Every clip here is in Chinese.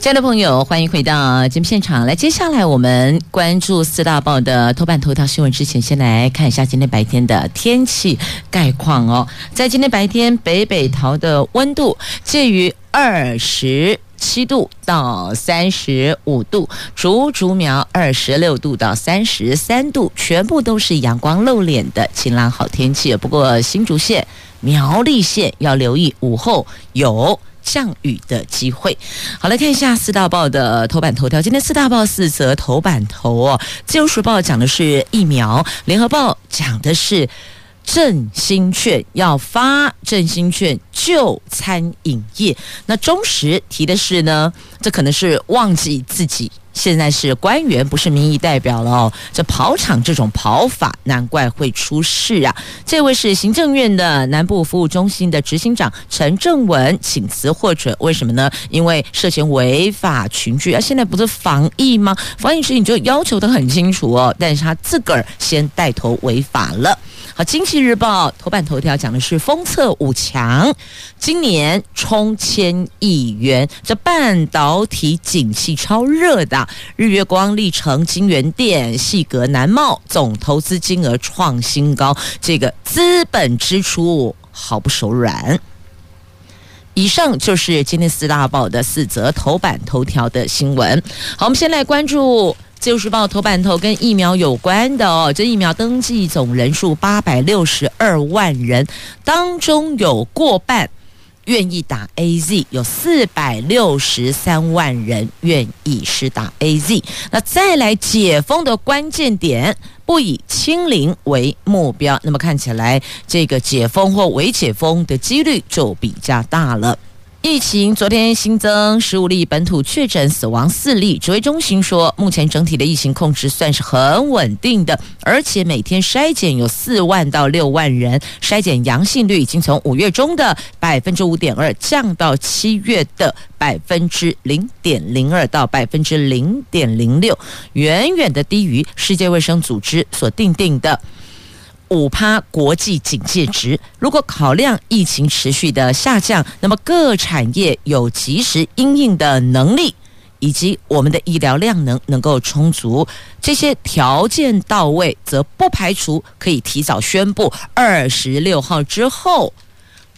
亲爱的朋友，欢迎回到节目现场。来，接下来我们关注四大报的头版头条新闻之前，先来看一下今天白天的天气概况哦。在今天白天，北北桃的温度介于二十七度到三十五度，竹竹苗二十六度到三十三度，全部都是阳光露脸的晴朗好天气。不过新竹县、苗栗县要留意午后有。降雨的机会。好，来看一下四大报的头版头条。今天四大报四则头版头哦。自由时报讲的是疫苗，联合报讲的是振兴券，要发振兴券救餐饮业。那中时提的是呢，这可能是忘记自己。现在是官员，不是民意代表了哦。这跑场这种跑法，难怪会出事啊！这位是行政院的南部服务中心的执行长陈正文请辞获准，为什么呢？因为涉嫌违法群聚啊！现在不是防疫吗？防疫时你就要求得很清楚哦，但是他自个儿先带头违法了。好，《经济日报》头版头条讲的是封测五强，今年冲千亿元，这半导体景气超热的。日月光、力成、京元电、细格、南贸总投资金额创新高，这个资本支出毫不手软。以上就是今天四大报的四则头版头条的新闻。好，我们先来关注。自由时报头版头跟疫苗有关的哦，这疫苗登记总人数八百六十二万人，当中有过半愿意打 AZ，有四百六十三万人愿意施打 AZ。那再来解封的关键点，不以清零为目标，那么看起来这个解封或微解封的几率就比较大了。疫情昨天新增十五例本土确诊，死亡四例。指挥中心说，目前整体的疫情控制算是很稳定的，而且每天筛检有四万到六万人，筛检阳性率已经从五月中的百分之五点二降到七月的百分之零点零二到百分之零点零六，远远的低于世界卫生组织所定定的。五趴国际警戒值，如果考量疫情持续的下降，那么各产业有及时应应的能力，以及我们的医疗量能能够充足，这些条件到位，则不排除可以提早宣布二十六号之后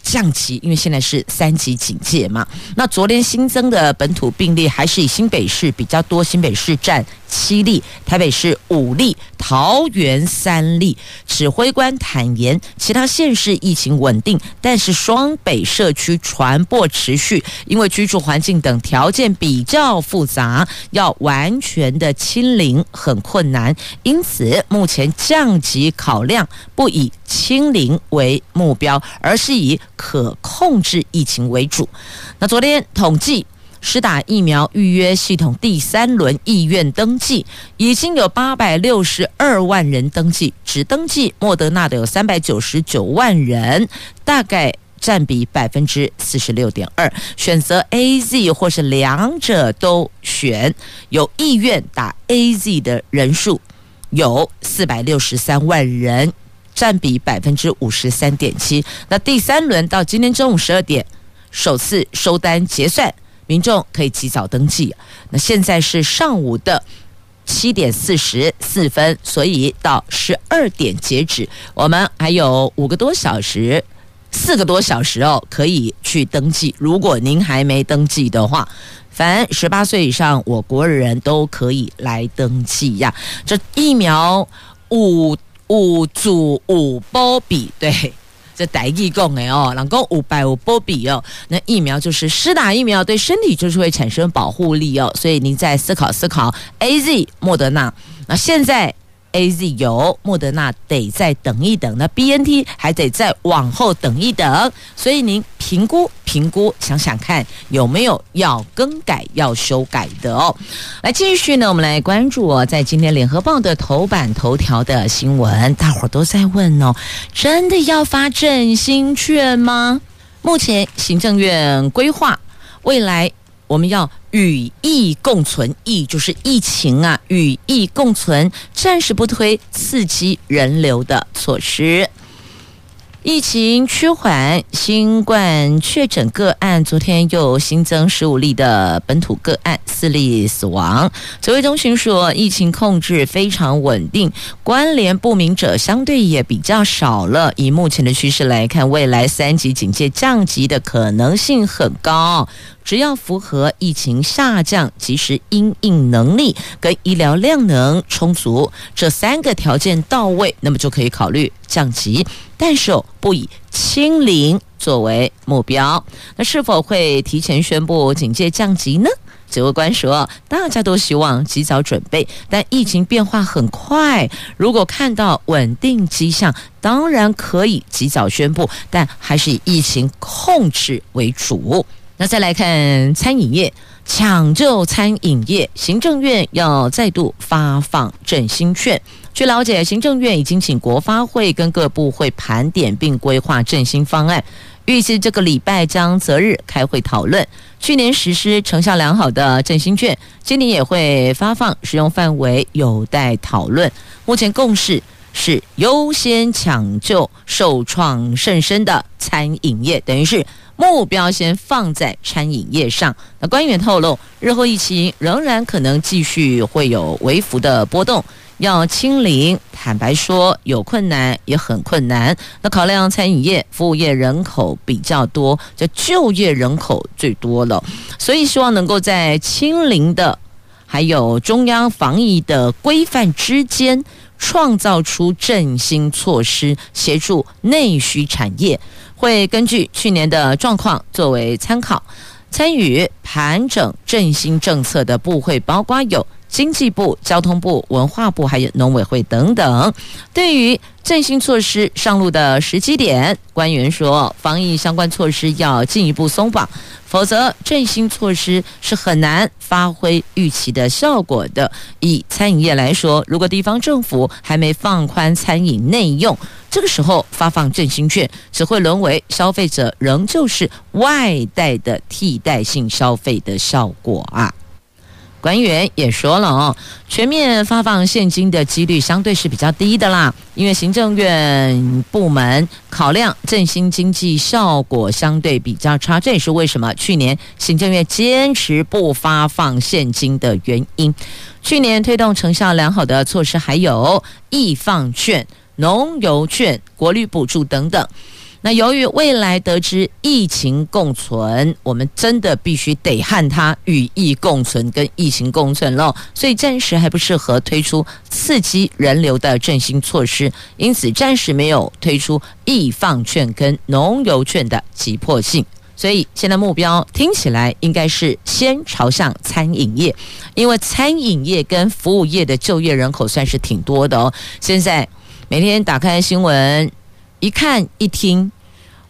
降级，因为现在是三级警戒嘛。那昨天新增的本土病例还是以新北市比较多，新北市占七例，台北市五例，桃园三例。指挥官坦言，其他县市疫情稳定，但是双北社区传播持续，因为居住环境等条件比较复杂，要完全的清零很困难。因此，目前降级考量不以清零为目标，而是以可控制疫情为主。那昨天统计。施打疫苗预约系统第三轮意愿登记已经有八百六十二万人登记，只登记莫德纳的有三百九十九万人，大概占比百分之四十六点二。选择 AZ 或是两者都选，有意愿打 AZ 的人数有四百六十三万人，占比百分之五十三点七。那第三轮到今天中午十二点首次收单结算。民众可以及早登记。那现在是上午的七点四十四分，所以到十二点截止，我们还有五个多小时，四个多小时哦，可以去登记。如果您还没登记的话，凡十八岁以上我国人都可以来登记呀。这疫苗五五组五波比对。这台语讲的哦，人讲五百五波比哦，那疫苗就是施打疫苗对身体就是会产生保护力哦，所以您再思考思考，AZ 莫德纳，那现在。A Z 有，莫德纳得再等一等，那 B N T 还得再往后等一等，所以您评估评估，想想看有没有要更改、要修改的哦。来继续呢，我们来关注哦，在今天联合报的头版头条的新闻，大伙儿都在问哦，真的要发振兴券吗？目前行政院规划未来我们要与疫共存，疫就是疫情啊，与疫共存，暂时不推刺激人流的措施。疫情趋缓，新冠确诊个案昨天又新增十五例的本土个案，四例死亡。指挥中心说，疫情控制非常稳定，关联不明者相对也比较少了。以目前的趋势来看，未来三级警戒降级的可能性很高。只要符合疫情下降、及时应应能力跟医疗量能充足这三个条件到位，那么就可以考虑降级。但是哦不以清零作为目标。那是否会提前宣布警戒降级呢？指挥官说，大家都希望及早准备，但疫情变化很快，如果看到稳定迹象，当然可以及早宣布，但还是以疫情控制为主。那再来看餐饮业，抢救餐饮业，行政院要再度发放振兴券。据了解，行政院已经请国发会跟各部会盘点并规划振兴方案，预计这个礼拜将择日开会讨论。去年实施成效良好的振兴券，今年也会发放，使用范围有待讨论。目前共识是优先抢救受创甚深的餐饮业，等于是。目标先放在餐饮业上。那官员透露，日后疫情仍然可能继续会有微幅的波动，要清零，坦白说有困难，也很困难。那考量餐饮业、服务业人口比较多，这就业人口最多了，所以希望能够在清零的还有中央防疫的规范之间，创造出振兴措施，协助内需产业。会根据去年的状况作为参考，参与盘整振兴政策的部会包括有经济部、交通部、文化部，还有农委会等等。对于振兴措施上路的时机点，官员说，防疫相关措施要进一步松绑，否则振兴措施是很难发挥预期的效果的。以餐饮业来说，如果地方政府还没放宽餐饮内用，这个时候发放振兴券，只会沦为消费者仍旧是外带的替代性消费的效果啊。官员也说了哦，全面发放现金的几率相对是比较低的啦，因为行政院部门考量振兴经济效果相对比较差，这也是为什么去年行政院坚持不发放现金的原因。去年推动成效良好的措施还有易放券、农游券、国旅补助等等。那由于未来得知疫情共存，我们真的必须得和它与疫共存，跟疫情共存喽，所以暂时还不适合推出刺激人流的振兴措施，因此暂时没有推出易放券跟农游券的急迫性。所以现在目标听起来应该是先朝向餐饮业，因为餐饮业跟服务业的就业人口算是挺多的哦。现在每天打开新闻。一看一听，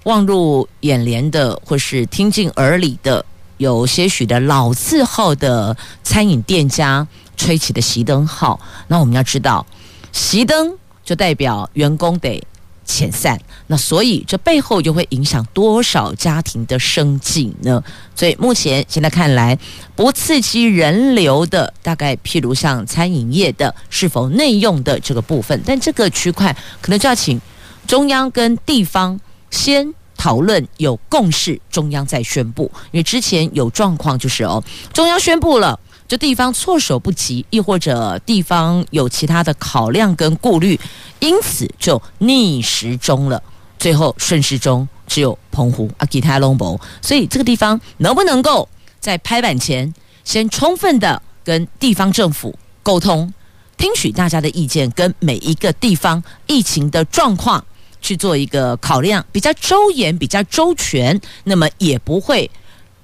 望入眼帘的，或是听进耳里的，有些许的老字号的餐饮店家吹起的熄灯号。那我们要知道，熄灯就代表员工得遣散，那所以这背后又会影响多少家庭的生计呢？所以目前现在看来，不刺激人流的，大概譬如像餐饮业的，是否内用的这个部分，但这个区块可能就要请。中央跟地方先讨论有共识，中央再宣布。因为之前有状况就是哦，中央宣布了，就地方措手不及，亦或者地方有其他的考量跟顾虑，因此就逆时钟了。最后顺时钟只有澎湖啊，吉他拢无。所以这个地方能不能够在拍板前先充分的跟地方政府沟通，听取大家的意见，跟每一个地方疫情的状况。去做一个考量，比较周延、比较周全，那么也不会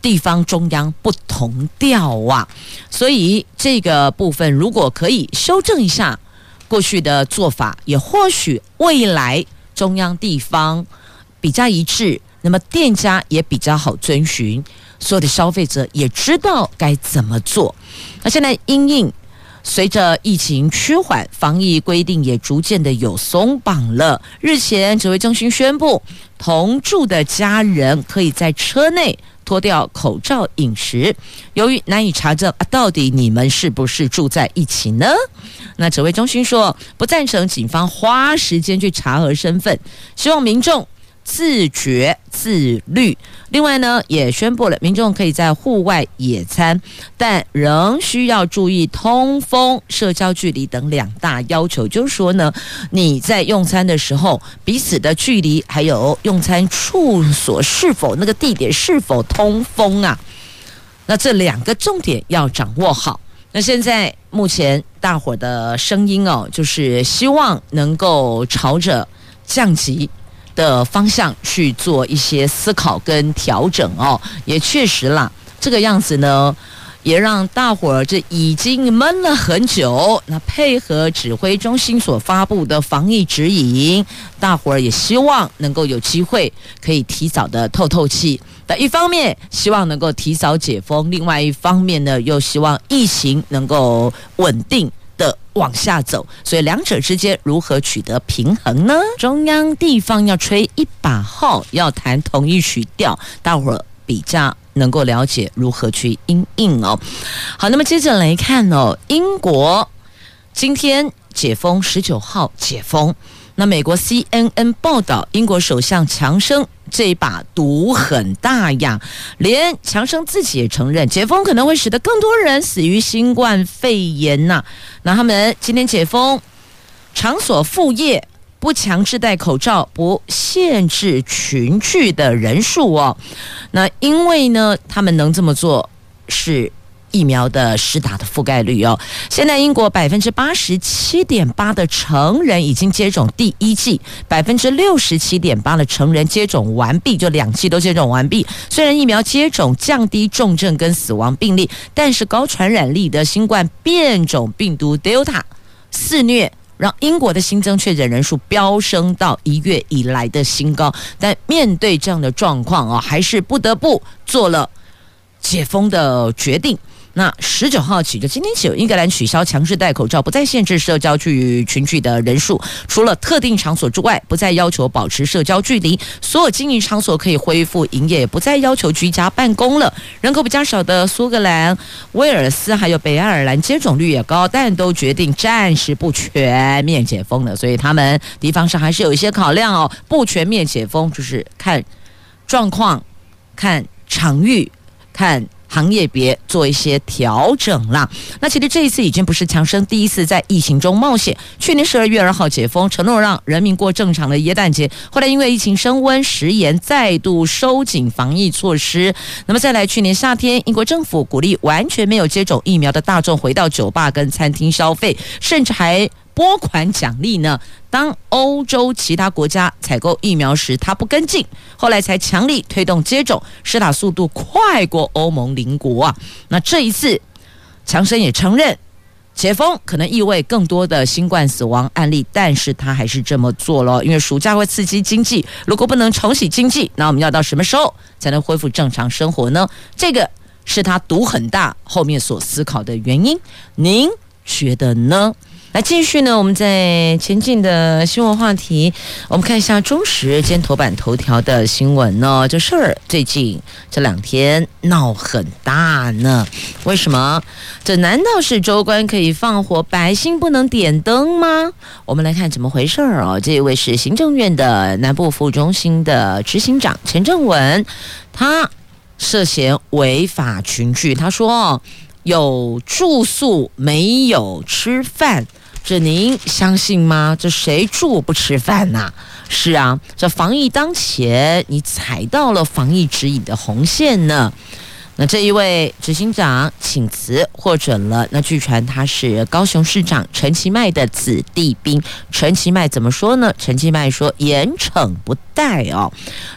地方中央不同调啊。所以这个部分如果可以修正一下过去的做法，也或许未来中央地方比较一致，那么店家也比较好遵循，所有的消费者也知道该怎么做。那现在因应随着疫情趋缓，防疫规定也逐渐的有松绑了。日前，指挥中心宣布，同住的家人可以在车内脱掉口罩饮食。由于难以查证啊，到底你们是不是住在一起呢？那指挥中心说，不赞成警方花时间去查核身份，希望民众。自觉自律。另外呢，也宣布了民众可以在户外野餐，但仍需要注意通风、社交距离等两大要求。就是说呢，你在用餐的时候，彼此的距离，还有用餐处所是否那个地点是否通风啊？那这两个重点要掌握好。那现在目前大伙的声音哦，就是希望能够朝着降级。的方向去做一些思考跟调整哦，也确实啦，这个样子呢，也让大伙儿这已经闷了很久。那配合指挥中心所发布的防疫指引，大伙儿也希望能够有机会可以提早的透透气。那一方面希望能够提早解封，另外一方面呢，又希望疫情能够稳定。往下走，所以两者之间如何取得平衡呢？中央地方要吹一把号，要弹同一曲调，大伙儿比较能够了解如何去应应哦。好，那么接着来看哦，英国今天解封，十九号解封。那美国 CNN 报道，英国首相强生。这一把赌很大呀，连强生自己也承认，解封可能会使得更多人死于新冠肺炎呐。那他们今天解封，场所复业，不强制戴口罩，不限制群聚的人数哦。那因为呢，他们能这么做是。疫苗的施打的覆盖率哦，现在英国百分之八十七点八的成人已经接种第一剂，百分之六十七点八的成人接种完毕，就两剂都接种完毕。虽然疫苗接种降低重症跟死亡病例，但是高传染力的新冠变种病毒 Delta 肆虐，让英国的新增确诊人数飙升到一月以来的新高。但面对这样的状况啊，还是不得不做了解封的决定。那十九号起，就今天起，英格兰取消强制戴口罩，不再限制社交距群聚的人数，除了特定场所之外，不再要求保持社交距离。所有经营场所可以恢复营业，不再要求居家办公了。人口比较少的苏格兰、威尔斯还有北爱尔兰接种率也高，但都决定暂时不全面解封了。所以他们地方上还是有一些考量哦，不全面解封就是看状况、看场域、看。行业别做一些调整啦。那其实这一次已经不是强生第一次在疫情中冒险。去年十二月二号解封，承诺让人民过正常的耶诞节。后来因为疫情升温，食盐再度收紧防疫措施。那么再来，去年夏天，英国政府鼓励完全没有接种疫苗的大众回到酒吧跟餐厅消费，甚至还。拨款奖励呢？当欧洲其他国家采购疫苗时，他不跟进，后来才强力推动接种，施打速度快过欧盟邻国啊。那这一次，强生也承认，解封可能意味更多的新冠死亡案例，但是他还是这么做了，因为暑假会刺激经济，如果不能重启经济，那我们要到什么时候才能恢复正常生活呢？这个是他赌很大后面所思考的原因，您觉得呢？来继续呢，我们在前进的新闻话题，我们看一下中时今天头版头条的新闻呢，这事儿最近这两天闹很大呢。为什么？这难道是州官可以放火，百姓不能点灯吗？我们来看怎么回事儿哦。这一位是行政院的南部服务中心的执行长陈正文，他涉嫌违法群聚，他说有住宿没有吃饭。这您相信吗？这谁住不吃饭呐？是啊，这防疫当前，你踩到了防疫指引的红线呢。那这一位执行长请辞获准了。那据传他是高雄市长陈其迈的子弟兵。陈其迈怎么说呢？陈其迈说严惩不贷哦。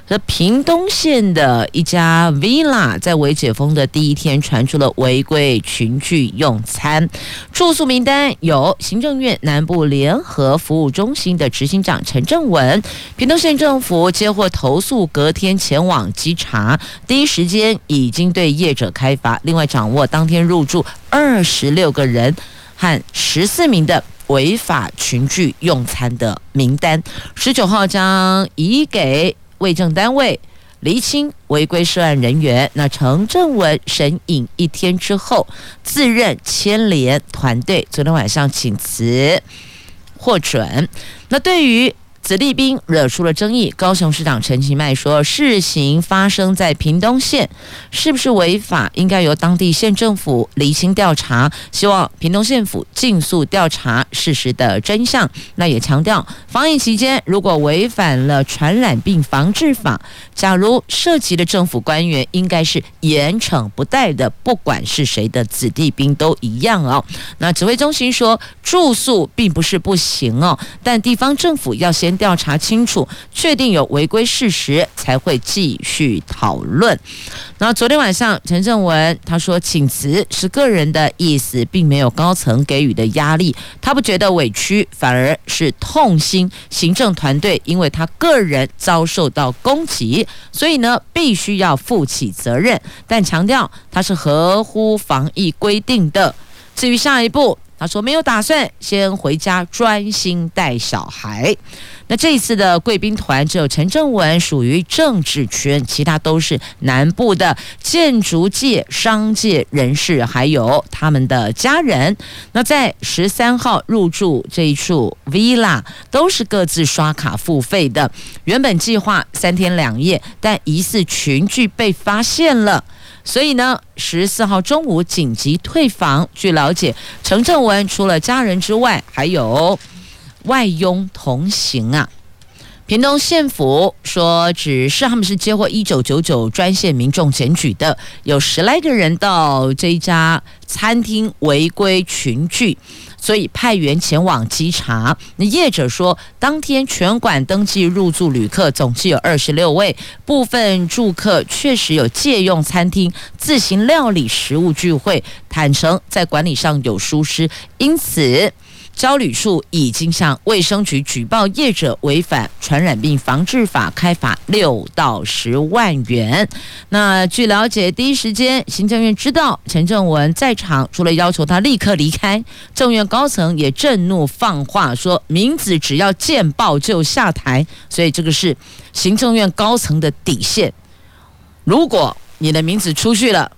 这屏东县的一家 villa 在微解封的第一天传出了违规群聚用餐，住宿名单有行政院南部联合服务中心的执行长陈正文。屏东县政府接获投诉，隔天前往稽查，第一时间已经对业者开罚，另外掌握当天入住二十六个人，和十四名的违法群聚用餐的名单，十九号将移给卫政单位厘清违规涉案人员。那陈正文审议一天之后，自认牵连团队，昨天晚上请辞获准。那对于子弟兵惹出了争议，高雄市长陈其迈说，事情发生在屏东县，是不是违法，应该由当地县政府厘清调查，希望屏东县府尽速调查事实的真相。那也强调，防疫期间如果违反了传染病防治法，假如涉及的政府官员，应该是严惩不贷的，不管是谁的子弟兵都一样哦。那指挥中心说，住宿并不是不行哦，但地方政府要先。调查清楚，确定有违规事实，才会继续讨论。那昨天晚上，陈正文他说请辞是个人的意思，并没有高层给予的压力，他不觉得委屈，反而是痛心。行政团队因为他个人遭受到攻击，所以呢必须要负起责任，但强调他是合乎防疫规定的。至于下一步，他说没有打算先回家专心带小孩。那这一次的贵宾团只有陈正文属于政治圈，其他都是南部的建筑界、商界人士，还有他们的家人。那在十三号入住这一处 villa，都是各自刷卡付费的。原本计划三天两夜，但疑似群聚被发现了，所以呢，十四号中午紧急退房。据了解，陈正文除了家人之外，还有。外佣同行啊！屏东县府说，只是他们是接获一九九九专线民众检举的，有十来个人到这一家餐厅违规群聚，所以派员前往稽查。那业者说，当天全馆登记入住旅客总计有二十六位，部分住客确实有借用餐厅自行料理食物聚会，坦诚在管理上有疏失，因此。交旅处已经向卫生局举报业者违反传染病防治法，开罚六到十万元。那据了解，第一时间行政院知道陈正文在场，除了要求他立刻离开，政院高层也震怒放话说，名字只要见报就下台。所以这个是行政院高层的底线。如果你的名字出去了，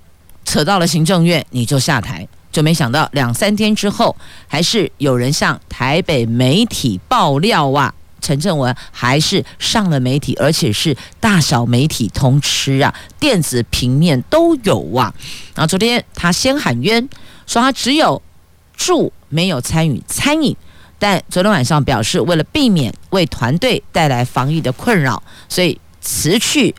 扯到了行政院，你就下台。就没想到两三天之后，还是有人向台北媒体爆料啊，陈正文还是上了媒体，而且是大小媒体通吃啊，电子平面都有啊。然后昨天他先喊冤，说他只有住没有参与餐饮，但昨天晚上表示为了避免为团队带来防疫的困扰，所以辞去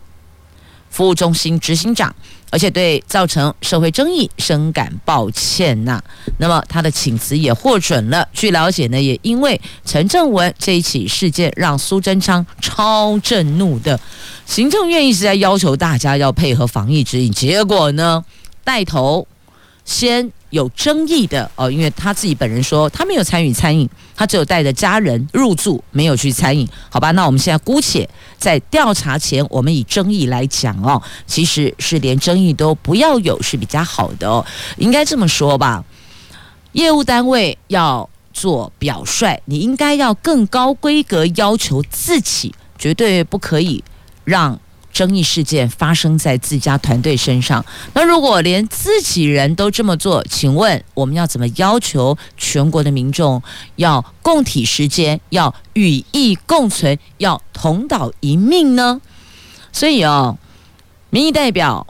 服务中心执行长。而且对造成社会争议深感抱歉呐、那么他的请辞也获准了。据了解呢，也因为陈正文这一起事件，让苏贞昌超震怒的。行政院一直在要求大家要配合防疫指引，结果呢，带头先。有争议的哦，因为他自己本人说他没有参与餐饮，他只有带着家人入住，没有去餐饮。好吧，那我们现在姑且在调查前，我们以争议来讲哦，其实是连争议都不要有是比较好的哦，应该这么说吧。业务单位要做表率，你应该要更高规格要求自己，绝对不可以让。争议事件发生在自家团队身上，那如果连自己人都这么做，请问我们要怎么要求全国的民众要共体时间，要与疫共存，要同岛一命呢？所以哦，民意代表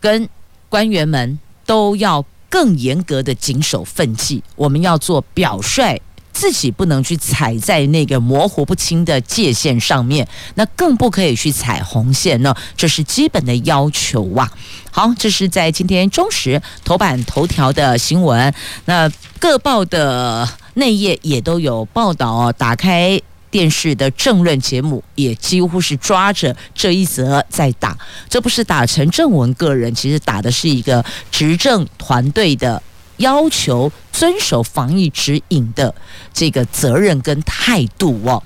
跟官员们都要更严格的谨守分际，我们要做表率。自己不能去踩在那个模糊不清的界限上面，那更不可以去踩红线呢。这是基本的要求啊。好，这是在今天中时头版头条的新闻。那各报的内页也都有报道哦。打开电视的政论节目，也几乎是抓着这一则在打。这不是打陈正文个人，其实打的是一个执政团队的。要求遵守防疫指引的这个责任跟态度哦。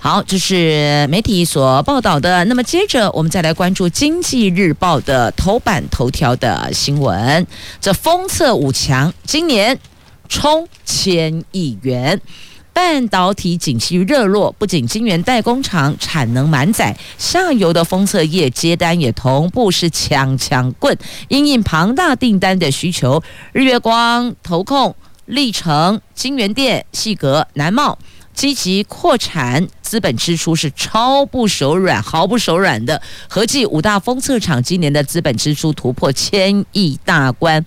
好，这是媒体所报道的。那么接着我们再来关注《经济日报》的头版头条的新闻。这封测五强，今年冲千亿元。半导体景气热络，不仅晶圆代工厂产能满载，下游的封测业接单也同步是抢抢棍，因应庞大订单的需求，日月光、投控、力成、京元电、细格、南茂积极扩产，资本支出是超不手软，毫不手软的。合计五大封测厂今年的资本支出突破千亿大关。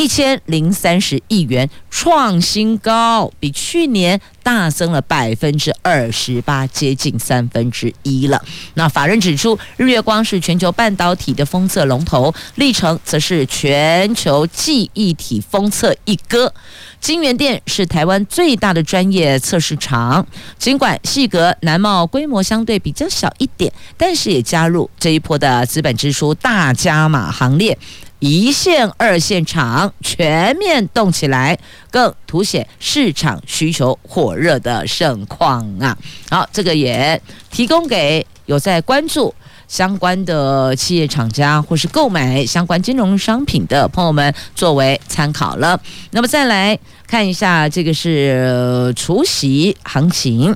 一千零三十亿元创新高，比去年大增了百分之二十八，接近三分之一了。那法人指出，日月光是全球半导体的封测龙头，力成则是全球记忆体封测一哥，金元电是台湾最大的专业测试厂。尽管细格、南茂规模相对比较小一点，但是也加入这一波的资本支出大加码行列。一线、二线厂全面动起来，更凸显市场需求火热的盛况啊！好，这个也提供给有在关注相关的企业厂家或是购买相关金融商品的朋友们作为参考了。那么再来看一下，这个是除息行情，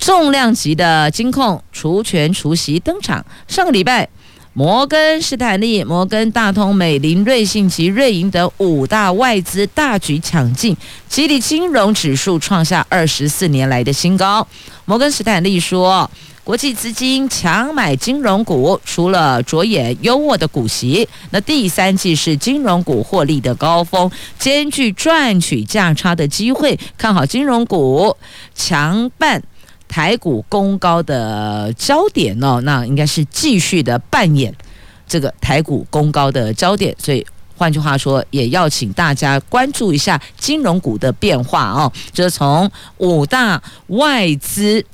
重量级的金控除权除息登场，上个礼拜。摩根士坦利、摩根大通、美林、瑞信及瑞银等五大外资大举抢进，激励金融指数创下二十四年来的新高。摩根士坦利说，国际资金强买金融股，除了着眼优渥的股息，那第三季是金融股获利的高峰，兼具赚取价差的机会，看好金融股强办。台股攻高的焦点哦，那应该是继续的扮演这个台股攻高的焦点，所以换句话说，也要请大家关注一下金融股的变化哦。这从五大外资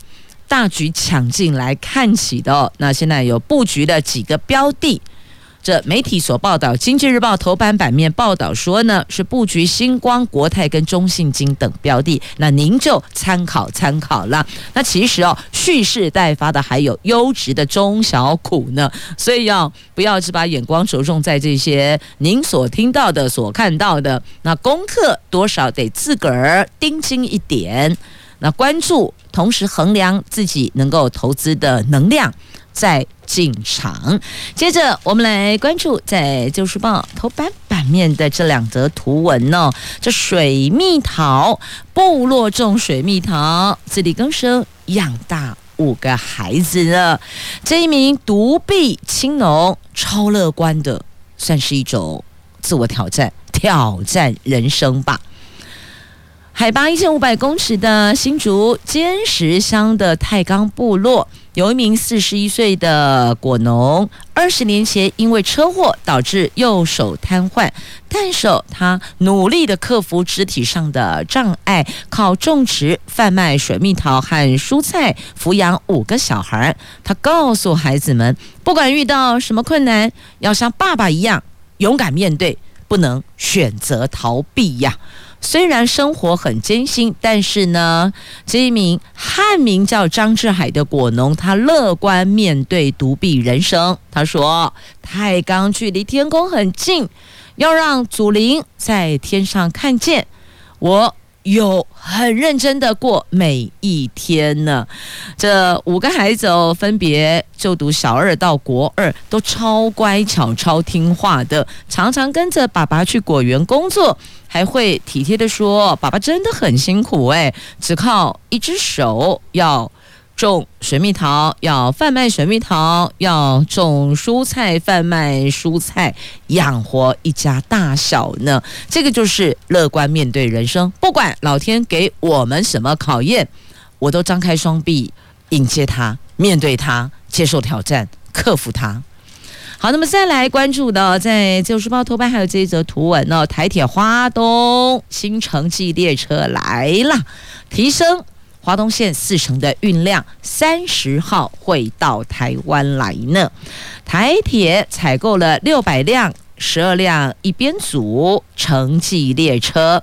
大举抢进来看起的哦，那现在有布局的几个标的。这媒体所报道，《经济日报》头版版面报道说呢，是布局星光、国泰跟中信金等标的，那您就参考参考了。那其实哦，蓄势待发的还有优质的中小股呢，所以要不要只把眼光着重在这些您所听到的、所看到的？那功课多少得自个儿盯紧一点，那关注，同时衡量自己能够投资的能量。再进场。接着，我们来关注在《旧时报》头版版面的这两则图文哦。这水蜜桃部落种水蜜桃，自力更生养大五个孩子了。这一名独臂青农超乐观的，算是一种自我挑战，挑战人生吧。海拔一千五百公尺的新竹尖石乡的太冈部落。有一名四十一岁的果农，二十年前因为车祸导致右手瘫痪，但是他努力的克服肢体上的障碍，靠种植、贩卖水蜜桃和蔬菜抚养五个小孩。他告诉孩子们，不管遇到什么困难，要像爸爸一样勇敢面对，不能选择逃避呀。虽然生活很艰辛，但是呢，这一名汉名叫张志海的果农，他乐观面对独臂人生。他说：“太钢距离天空很近，要让祖灵在天上看见我。”有很认真的过每一天呢。这五个孩子哦，分别就读小二到国二，都超乖巧、超听话的，常常跟着爸爸去果园工作，还会体贴的说：“爸爸真的很辛苦哎，只靠一只手要。”种水蜜桃，要贩卖水蜜桃，要种蔬菜贩卖蔬菜，养活一家大小呢。这个就是乐观面对人生，不管老天给我们什么考验，我都张开双臂迎接它，面对它，接受挑战，克服它。好，那么再来关注的，在《旧时报》头版还有这一则图文呢，台铁花东新城际列车来了，提升。华东线四成的运量，三十号会到台湾来呢。台铁采购了六百辆十二辆一编组城际列车。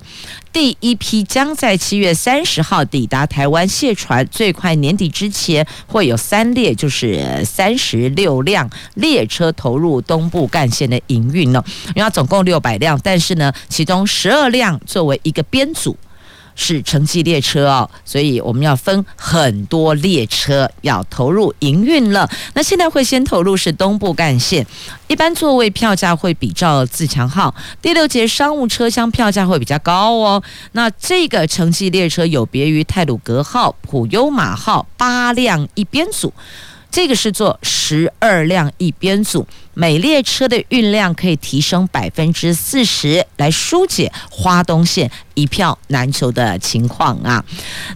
第一批将在七月三十号抵达台湾卸船，最快年底之前会有三列，就是三十六辆列车投入东部干线的营运呢。因为总共六百辆，但是呢，其中十二辆作为一个编组。是城际列车哦，所以我们要分很多列车要投入营运了。那现在会先投入是东部干线，一般座位票价会比照自强号，第六节商务车厢票价会比较高哦。那这个城际列车有别于泰鲁阁号、普悠玛号八辆一编组。这个是做十二辆一编组，每列车的运量可以提升百分之四十，来疏解花东线一票难求的情况啊。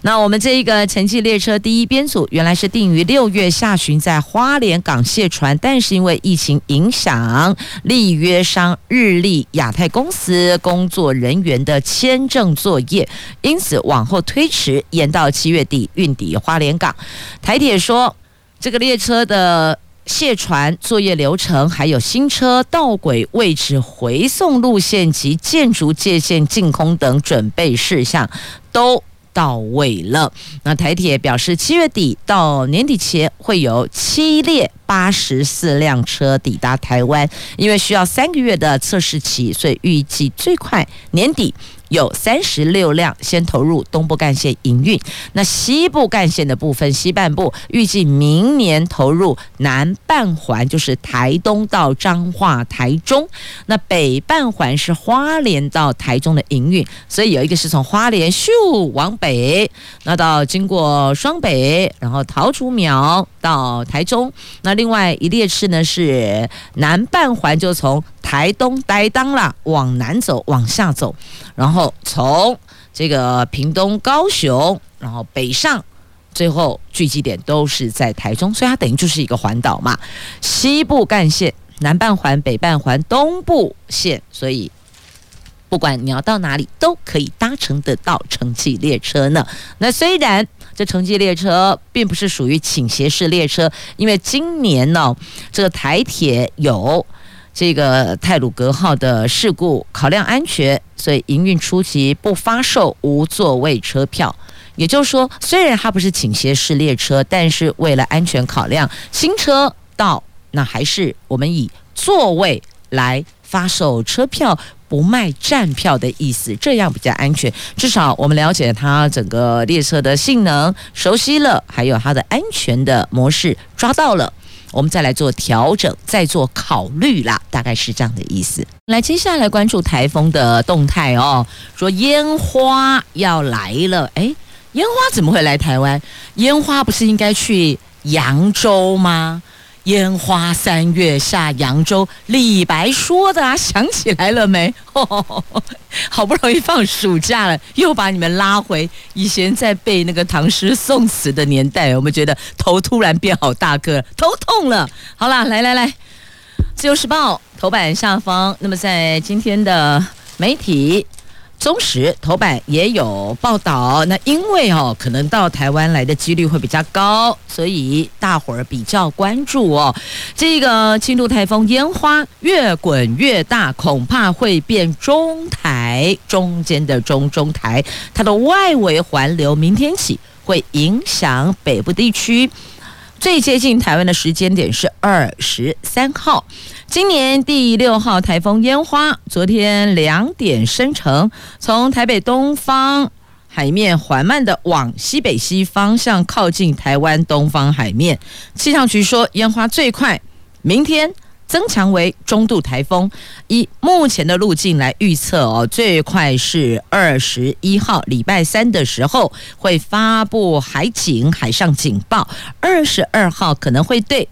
那我们这一个城际列车第一编组原来是定于六月下旬在花莲港卸船，但是因为疫情影响，立约商日立亚太公司工作人员的签证作业，因此往后推迟，延到七月底运抵花莲港。台铁说。这个列车的卸船作业流程，还有新车道轨位置、回送路线及建筑界限净空等准备事项，都到位了。那台铁表示，七月底到年底前会有七列八十四辆车抵达台湾，因为需要三个月的测试期，所以预计最快年底。有三十六辆先投入东部干线营运，那西部干线的部分，西半部预计明年投入南半环，就是台东到彰化、台中；那北半环是花莲到台中的营运，所以有一个是从花莲咻往北，那到经过双北，然后桃竹苗到台中；那另外一列次呢是南半环，就从台东呆当啦往南走，往下走。然后从这个屏东、高雄，然后北上，最后聚集点都是在台中，所以它等于就是一个环岛嘛。西部干线、南半环、北半环、东部线，所以不管你要到哪里，都可以搭乘得到城际列车呢。那虽然这城际列车并不是属于倾斜式列车，因为今年呢，这个台铁有。这个泰鲁阁号的事故，考量安全，所以营运初期不发售无座位车票。也就是说，虽然它不是倾斜式列车，但是为了安全考量，新车到那还是我们以座位来发售车票，不卖站票的意思，这样比较安全。至少我们了解它整个列车的性能，熟悉了，还有它的安全的模式抓到了。我们再来做调整，再做考虑啦，大概是这样的意思。来，接下来关注台风的动态哦。说烟花要来了，诶，烟花怎么会来台湾？烟花不是应该去扬州吗？烟花三月下扬州，李白说的啊，想起来了没？哦，好不容易放暑假了，又把你们拉回以前在背那个唐诗宋词的年代，我们觉得头突然变好大个，头痛了。好了，来来来，自由时报头版下方，那么在今天的媒体。中时头版也有报道，那因为哦，可能到台湾来的几率会比较高，所以大伙儿比较关注哦。这个轻度台风烟花越滚越大，恐怕会变中台，中间的中中台，它的外围环流明天起会影响北部地区。最接近台湾的时间点是二十三号，今年第六号台风烟花，昨天两点生成，从台北东方海面缓慢地往西北西方向靠近台湾东方海面。气象局说，烟花最快明天。增强为中度台风，以目前的路径来预测哦，最快是二十一号礼拜三的时候会发布海警、海上警报，二十二号可能会对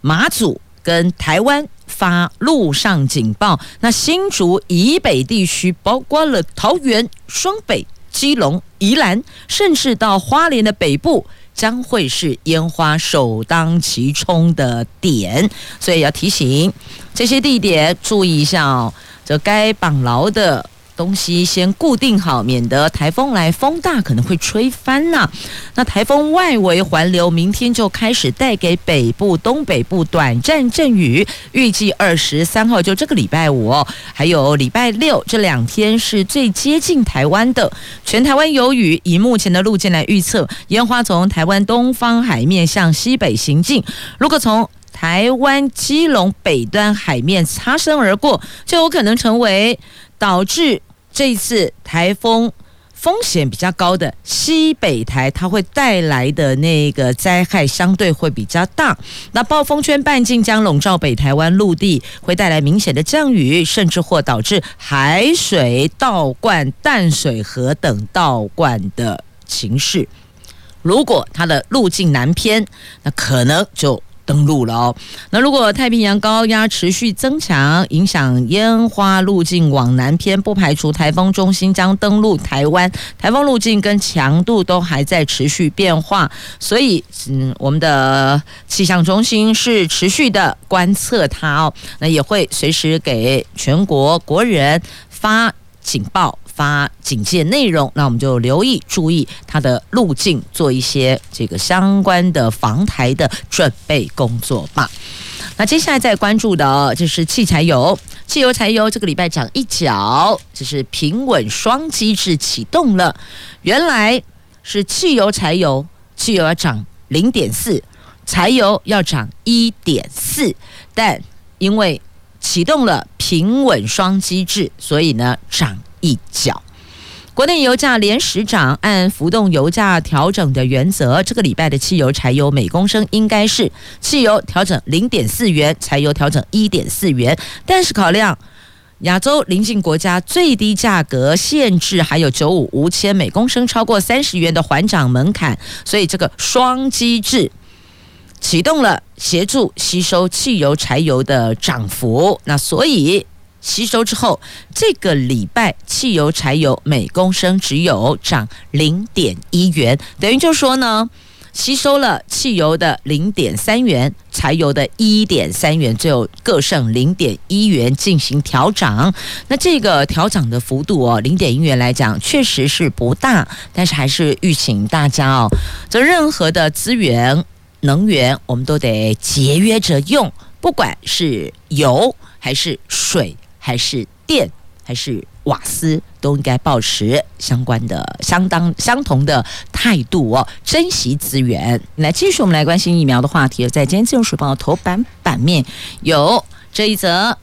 马祖跟台湾发陆上警报。那新竹以北地区，包括了桃园、双北、基隆、宜兰，甚至到花莲的北部。将会是烟花首当其冲的点，所以要提醒这些地点注意一下哦。这该绑牢的东西先固定好，免得台风来风大可能会吹翻呐、那台风外围环流明天就开始带给北部、东北部短暂阵雨，预计二十三号就这个礼拜五，还有礼拜六这两天是最接近台湾的，全台湾有雨。以目前的路径来预测，烟花从台湾东方海面向西北行进，如果从台湾基隆北端海面擦身而过，就有可能成为导致这一次台风风险比较高的西北台，它会带来的那个灾害相对会比较大。那暴风圈半径将笼罩北台湾陆地，会带来明显的降雨，甚至或导致海水倒灌淡水河等倒灌的情势。如果它的路径南偏，那可能就。登陆了哦。那如果太平洋高压持续增强，影响烟花路径往南偏，不排除台风中心将登陆台湾。台风路径跟强度都还在持续变化，所以嗯，我们的气象中心是持续的观测它哦。那也会随时给全国国人发警报。发警戒内容，那我们就留意注意它的路径，做一些这个相关的防台的准备工作吧。那接下来再关注的就是汽柴油，汽油柴油这个礼拜涨一角，就是平稳双机制启动了。原来是汽油柴油，汽油要涨零点四，柴油要涨一点四，但因为启动了平稳双机制，所以呢涨。一角，国内油价连十涨，按浮动油价调整的原则，这个礼拜的汽油、柴油每公升应该是汽油调整零点四元，柴油调整一点四元。但是考量亚洲邻近国家最低价格限制，还有九五无铅每公升超过三十元的缓涨门槛，所以这个双机制启动了，协助吸收汽油、柴油的涨幅。那所以。吸收之后，这个礼拜汽油、柴油每公升只有涨零点一元，等于就说呢，吸收了汽油的零点三元，柴油的一点三元，最后各剩零点一元进行调涨。那这个调涨的幅度哦，零点一元来讲确实是不大，但是还是吁请大家哦，这任何的资源、能源，我们都得节约着用，不管是油还是水。还是电，还是瓦斯，都应该保持相关的、相当相同的态度哦，珍惜资源。来，继续我们来关心疫苗的话题。在今天《自由时报》头版版面有这一则，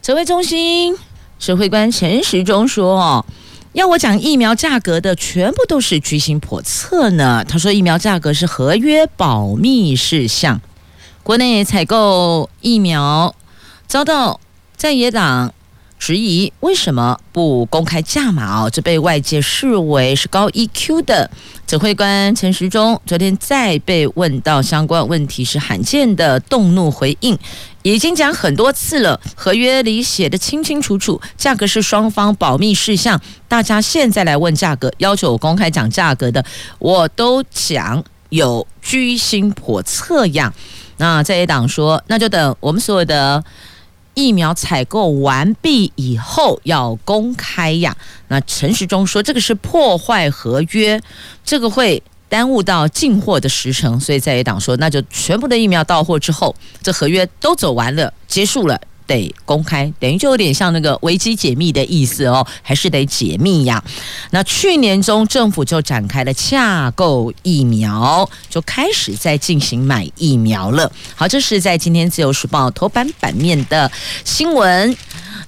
指挥中心指挥官陈时中说：“哦，要我讲疫苗价格的，全部都是居心叵测呢。”他说：“疫苗价格是合约保密事项，国内采购疫苗遭到在野党。”质疑为什么不公开价码哦？这被外界视为是高 EQ 的指挥官陈时中，昨天再被问到相关问题，是罕见的动怒回应。已经讲很多次了，合约里写得清清楚楚，价格是双方保密事项。大家现在来问价格，要求我公开讲价格的，我都讲有居心叵测样。那在野党说，那就等我们所有的。疫苗采购完毕以后要公开呀？那陈时中说，这个是破坏合约，这个会耽误到进货的时程，所以在野党说，那就全部的疫苗到货之后，这合约都走完了，结束了。得公开，等于就有点像那个危机解密的意思哦，还是得解密呀。那去年中政府就展开了架构疫苗，就开始在进行买疫苗了。好，这是在今天自由时报头版版面的新闻。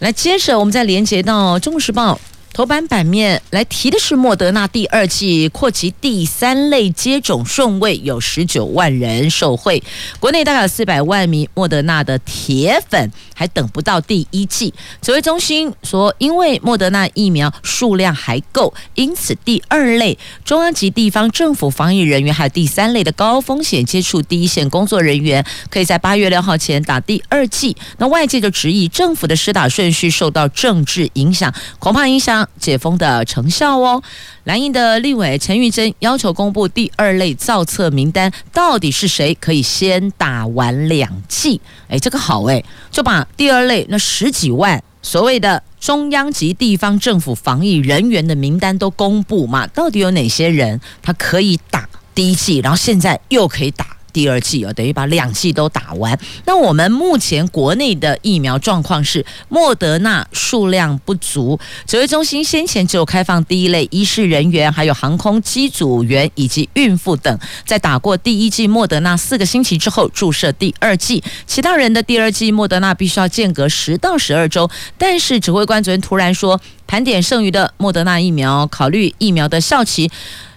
来，接着我们再连接到中国时报。头版版面来提的是莫德纳第二季扩及第三类接种顺位，有十九万人受惠。国内大概有四百万名莫德纳的铁粉还等不到第一剂。指挥中心说，因为莫德纳疫苗数量还够，因此第二类中央及地方政府防疫人员，还有第三类的高风险接触第一线工作人员，可以在八月六号前打第二剂。那外界就质疑政府的施打顺序受到政治影响，恐怕影响。解封的成效哦，蓝营的立委陈玉珍要求公布第二类造册名单，到底是谁可以先打完两剂？哎，这个好哎，就把第二类那十几万所谓的中央及地方政府防疫人员的名单都公布嘛，到底有哪些人他可以打第一剂，然后现在又可以打？第二剂哦，等于把两剂都打完。那我们目前国内的疫苗状况是，莫德纳数量不足。指挥中心先前只有开放第一类医师人员、还有航空机组员以及孕妇等，在打过第一剂莫德纳四个星期之后注射第二剂。其他人的第二剂莫德纳必须要间隔十到十二周。但是指挥官昨天突然说，盘点剩余的莫德纳疫苗，考虑疫苗的效期。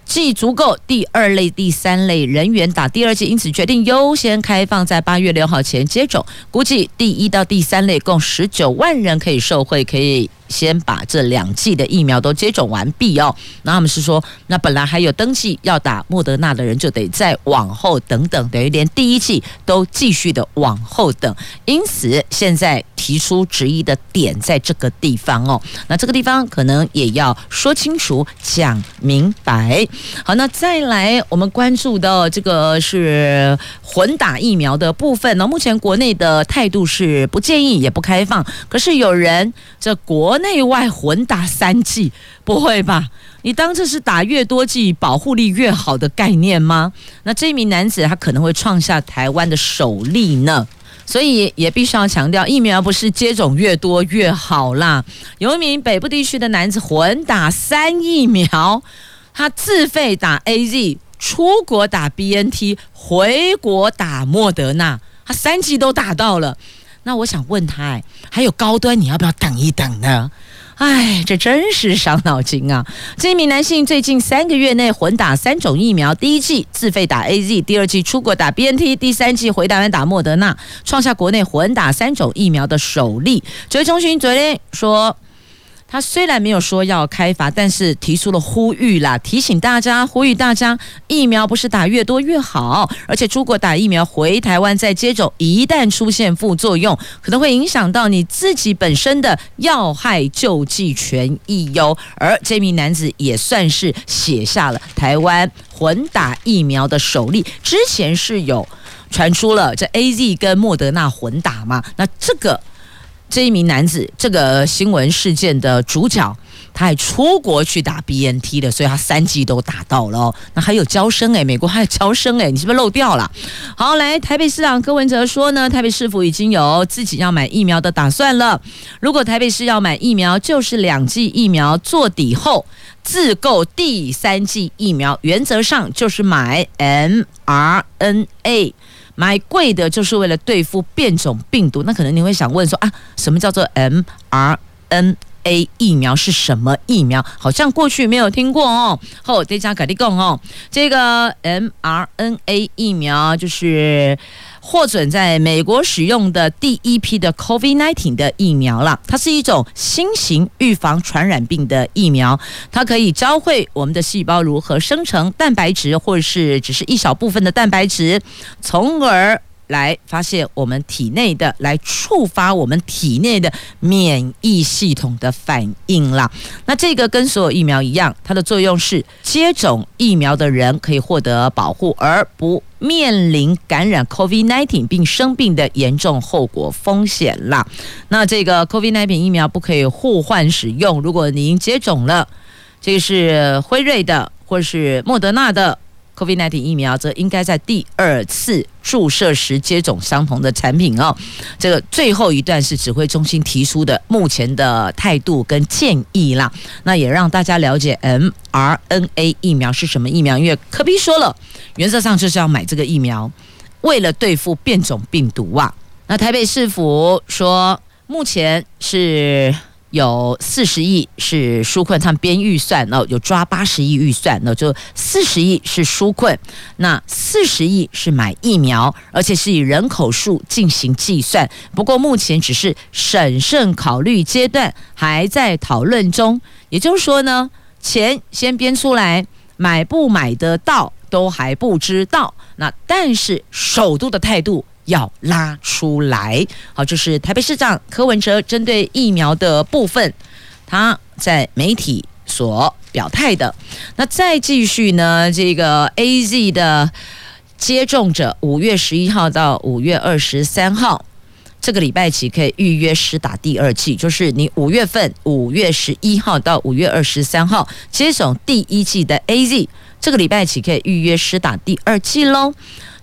既足够第二类、第三类人员打第二剂，因此决定优先开放在八月六号前接种。估计第一到第三类共十九万人可以受惠，可以。先把这两剂的疫苗都接种完毕哦。那他们是说，那本来还有登记要打莫德纳的人，就得再往后等等，等于连第一剂都继续的往后等。因此，现在提出质疑的点在这个地方哦。那这个地方可能也要说清楚、讲明白。好，那再来我们关注的这个是混打疫苗的部分呢。目前国内的态度是不建议也不开放，可是有人这国。国内外混打三剂，不会吧？你当这是打越多剂保护力越好的概念吗？那这名男子他可能会创下台湾的首例呢，所以也必须要强调，疫苗不是接种越多越好啦。有一名北部地区的男子混打三疫苗，他自费打 AZ，出国打 BNT，回国打莫德纳，他三剂都打到了。那我想问他，哎，还有高端，你要不要等一等呢？哎，这真是伤脑筋啊！这一名男性最近三个月内混打三种疫苗，第一剂自费打 AZ，第二剂出国打 BNT，第三剂回台湾打莫德纳，创下国内混打三种疫苗的首例。指挥中心昨天说。他虽然没有说要开罚，但是提出了呼吁啦，提醒大家，呼吁大家，疫苗不是打越多越好，而且出国打疫苗回台湾再接种，一旦出现副作用，可能会影响到你自己本身的要害救济权益哟。而这名男子也算是写下了台湾混打疫苗的首例，之前是有传出了这 AZ 跟莫德纳混打嘛，那这个。这一名男子，这个新闻事件的主角，他还出国去打 BNT 的，所以他三剂都打到了。那还有娇生诶，美国还有娇生诶，你是不是漏掉了？好，来，台北市长柯文哲说呢，台北市府已经有自己要买疫苗的打算了。如果台北市要买疫苗，就是两剂疫苗做底后自购第三剂疫苗，原则上就是买 mRNA。买贵的就是为了对付变种病毒，那可能你会想问说啊，什么叫做 mRNA 疫苗是什么疫苗？好像过去没有听过哦。后这家肯定讲哦，这个 mRNA 疫苗就是。获准在美国使用的第一批的 COVID-19 的疫苗了，它是一种新型预防传染病的疫苗，它可以教会我们的细胞如何生成蛋白质，或者是只是一小部分的蛋白质，从而。来发现我们体内的，来触发我们体内的免疫系统的反应啦。那这个跟所有疫苗一样，它的作用是接种疫苗的人可以获得保护，而不面临感染 COVID-19 并生病的严重后果风险啦。那这个 COVID-19 疫苗不可以互换使用。如果您接种了，这个是辉瑞的或是莫德纳的。COVID-19 疫苗则应该在第二次注射时接种相同的产品哦。这个最后一段是指挥中心提出的目前的态度跟建议啦。那也让大家了解 mRNA 疫苗是什么疫苗，因为柯 P 说了，原则上就是要买这个疫苗，为了对付变种病毒啊。那台北市府说，目前是。有四十亿是纾困，他们编预算，然后有抓八十亿预算，那就四十亿是纾困，那四十亿是买疫苗，而且是以人口数进行计算。不过目前只是审慎考虑阶段，还在讨论中。也就是说呢，钱先编出来，买不买得到都还不知道。那但是首都的态度。要拉出来，好，就是台北市长柯文哲针对疫苗的部分，他在媒体所表态的。那再继续呢，这个 AZ 的接种者，五月十一号到五月二十三号，这个礼拜起可以预约施打第二剂，就是你五月份五月十一号到五月二十三号接种第一剂的 AZ，这个礼拜起可以预约施打第二剂喽。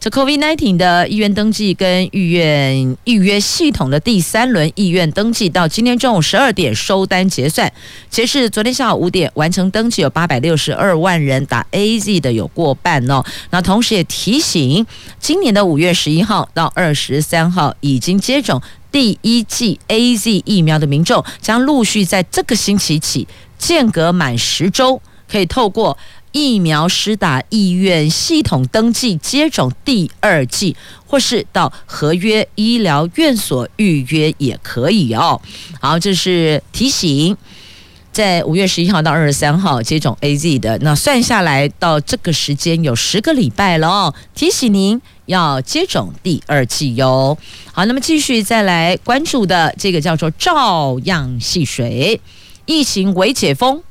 这 COVID-19 的意愿登记跟预约预约系统的第三轮意愿登记，到今天中午十二点收单结算。截至昨天下午五点完成登记，有八百六十二万人打 AZ 的有过半哦。那同时也提醒，今年的五月十一号到二十三号已经接种第一剂 AZ 疫苗的民众，将陆续在这个星期起间隔满十周，可以透过。疫苗施打意愿系统登记接种第二剂，或是到合约医疗院所预约也可以哦。好，这是提醒，在五月十一号到二十三号接种 AZ 的，那算下来到这个时间有十个礼拜了哦。提醒您要接种第二剂哟。好，那么继续再来关注的这个叫做照样戏水，疫情未解封。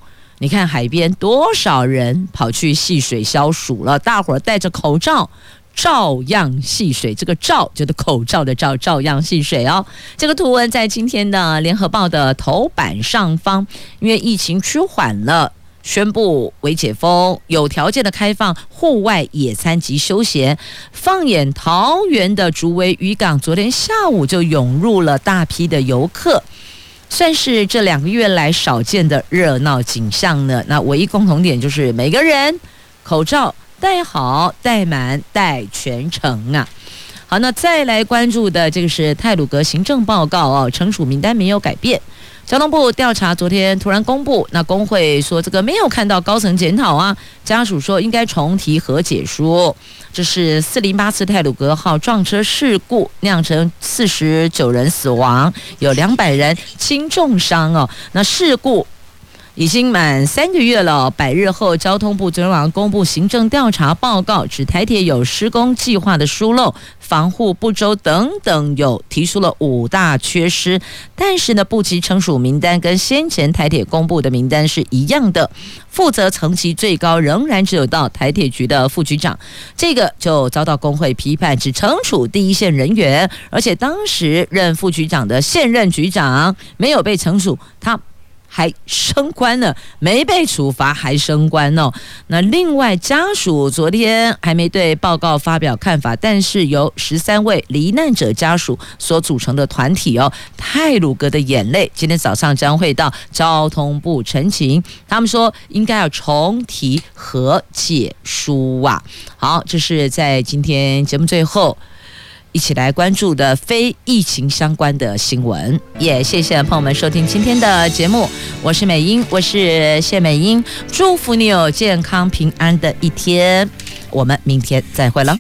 你看海边多少人跑去戏水消暑了？大伙儿戴着口罩，照样戏水。这个“照”就是口罩的“照”，照样戏水哦。这个图文在今天的《联合报》的头版上方，因为疫情趋缓了，宣布为解封，有条件的开放户外野餐及休闲。放眼桃园的竹围渔港，昨天下午就涌入了大批的游客。算是这两个月来少见的热闹景象呢。那唯一共同点就是每个人口罩戴好、戴满、戴全程啊。好，那再来关注的这个是泰鲁格行政报告哦，惩处名单没有改变。交通部调查昨天突然公布，那工会说这个没有看到高层检讨啊，家属说应该重提和解书。这是四零八次泰鲁格号撞车事故酿成四十九人死亡，有两百人轻重伤哦。那事故。已经满三个月了，百日后，交通部昨天晚上公布行政调查报告，指台铁有施工计划的疏漏、防护不周等等，有提出了五大缺失。但是呢，部级惩处名单跟先前台铁公布的名单是一样的，负责层级最高仍然只有到台铁局的副局长，这个就遭到工会批判，只惩处第一线人员，而且当时任副局长的现任局长没有被惩处，他。还升官了，没被处罚还升官哦。那另外家属昨天还没对报告发表看法，但是由十三位罹难者家属所组成的团体哦，泰鲁格的眼泪今天早上将会到交通部陈情，他们说应该要重提和解书啊。好，这是在今天节目最后。一起来关注的非疫情相关的新闻，也谢谢朋友们收听今天的节目，我是美英，我是谢美英，祝福你有健康平安的一天，我们明天再会了。